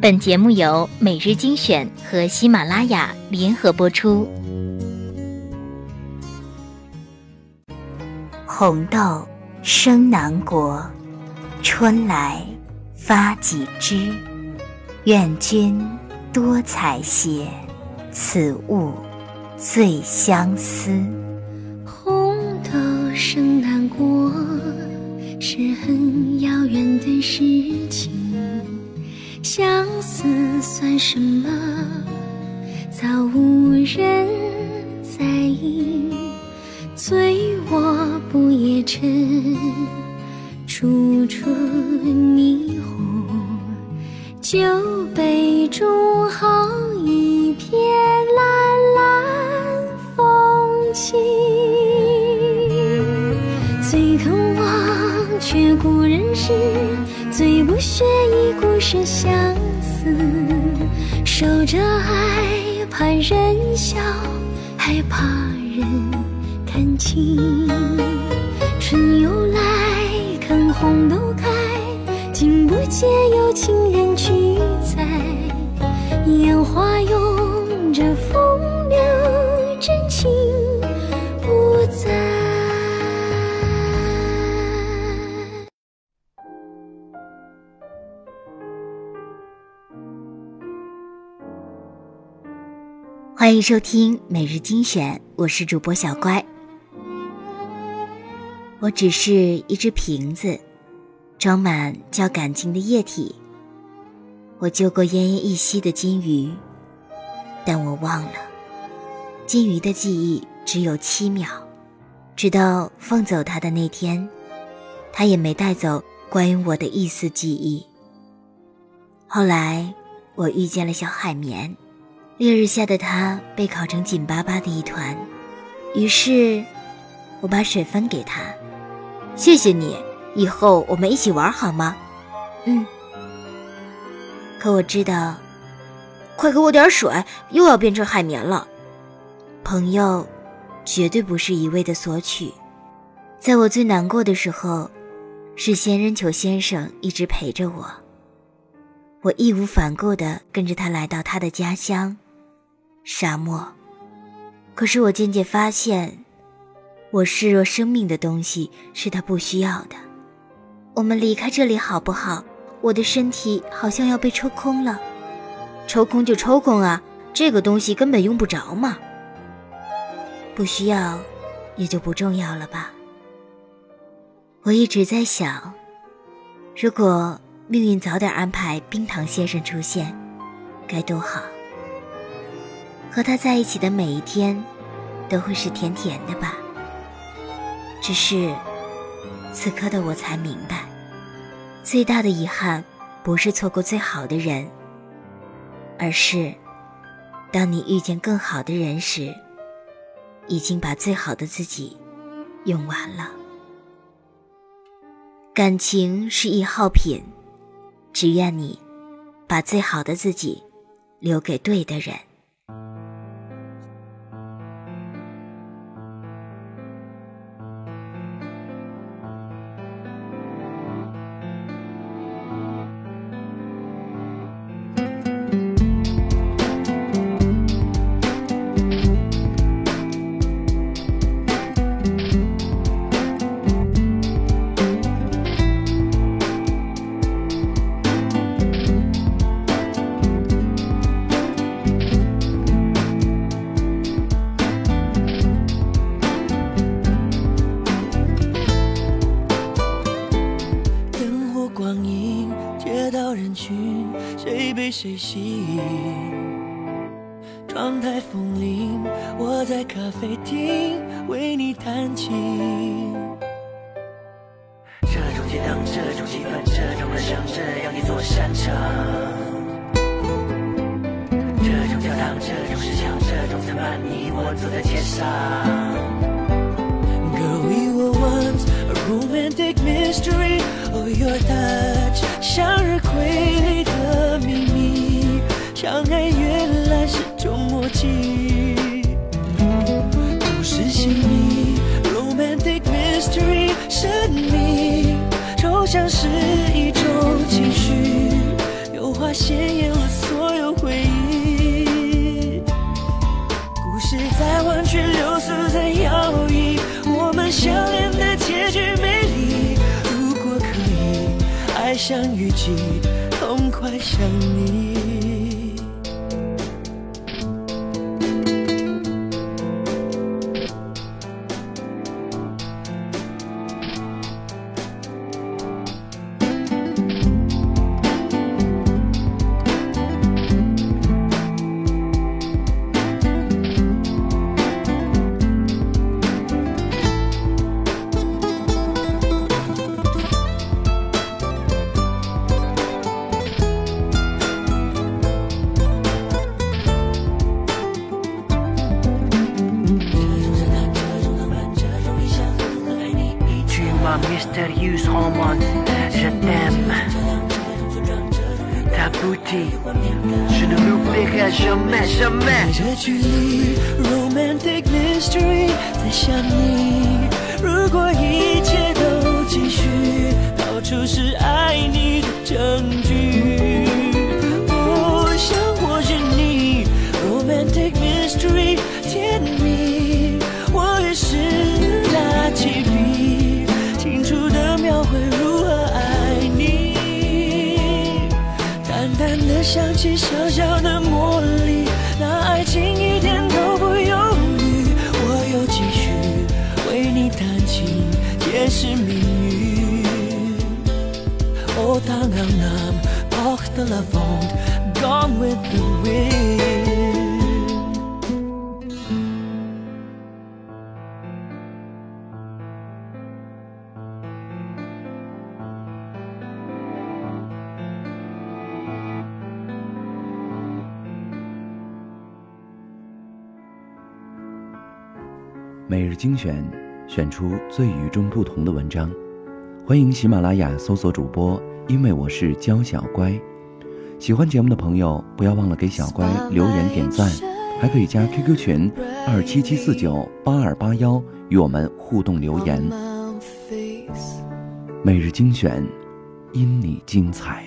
本节目由每日精选和喜马拉雅联合播出。红豆生南国，春来发几枝。愿君多采撷，此物最相思。红豆生南国，是很遥远的事什么？早无人在意。醉卧不夜城，处处霓虹。酒杯中好一片蓝蓝风景。最肯忘却故人时，最不屑一顾是相思。守着爱，怕人笑，还怕人。看清，春又来，看红豆开，竟不见有情人去采。烟花拥着风欢迎收听每日精选，我是主播小乖。我只是一只瓶子，装满叫感情的液体。我救过奄奄一息的金鱼，但我忘了，金鱼的记忆只有七秒。直到放走它的那天，它也没带走关于我的一丝记忆。后来，我遇见了小海绵，烈日下的他被烤成紧巴巴的一团，于是，我把水分给他。谢谢你，以后我们一起玩好吗？嗯。可我知道，快给我点水，又要变成海绵了。朋友，绝对不是一味的索取。在我最难过的时候，是仙人球先生一直陪着我。我义无反顾地跟着他来到他的家乡——沙漠。可是我渐渐发现。我视若生命的东西是他不需要的。我们离开这里好不好？我的身体好像要被抽空了。抽空就抽空啊，这个东西根本用不着嘛。不需要，也就不重要了吧。我一直在想，如果命运早点安排冰糖先生出现，该多好。和他在一起的每一天，都会是甜甜的吧。只是，此刻的我才明白，最大的遗憾不是错过最好的人，而是，当你遇见更好的人时，已经把最好的自己用完了。感情是易耗品，只愿你把最好的自己留给对的人。谁吸引？窗台风铃，我在咖啡厅为你弹琴。这种街灯，这种气氛，这种歌声，这样一座山城。这种教堂，这种石墙，这种曾伴你我走在街上。是在弯曲流苏在摇曳我们相恋的结局美丽。如果可以爱上雨季痛快想你。Mystérieuse hormone, je t'aime. Ta beauté, je ne l'oublierai jamais, jamais. 这距离，romantic mystery，在想你。如果一切都继续，到处是爱你的证据。的魔力，那爱情一点都不犹豫。我又继续为你弹琴，解释命运。Oh, tanganam, porte de la vente, 每日精选，选出最与众不同的文章。欢迎喜马拉雅搜索主播，因为我是娇小乖。喜欢节目的朋友，不要忘了给小乖留言点赞，还可以加 QQ 群二七七四九八二八幺与我们互动留言。每日精选，因你精彩。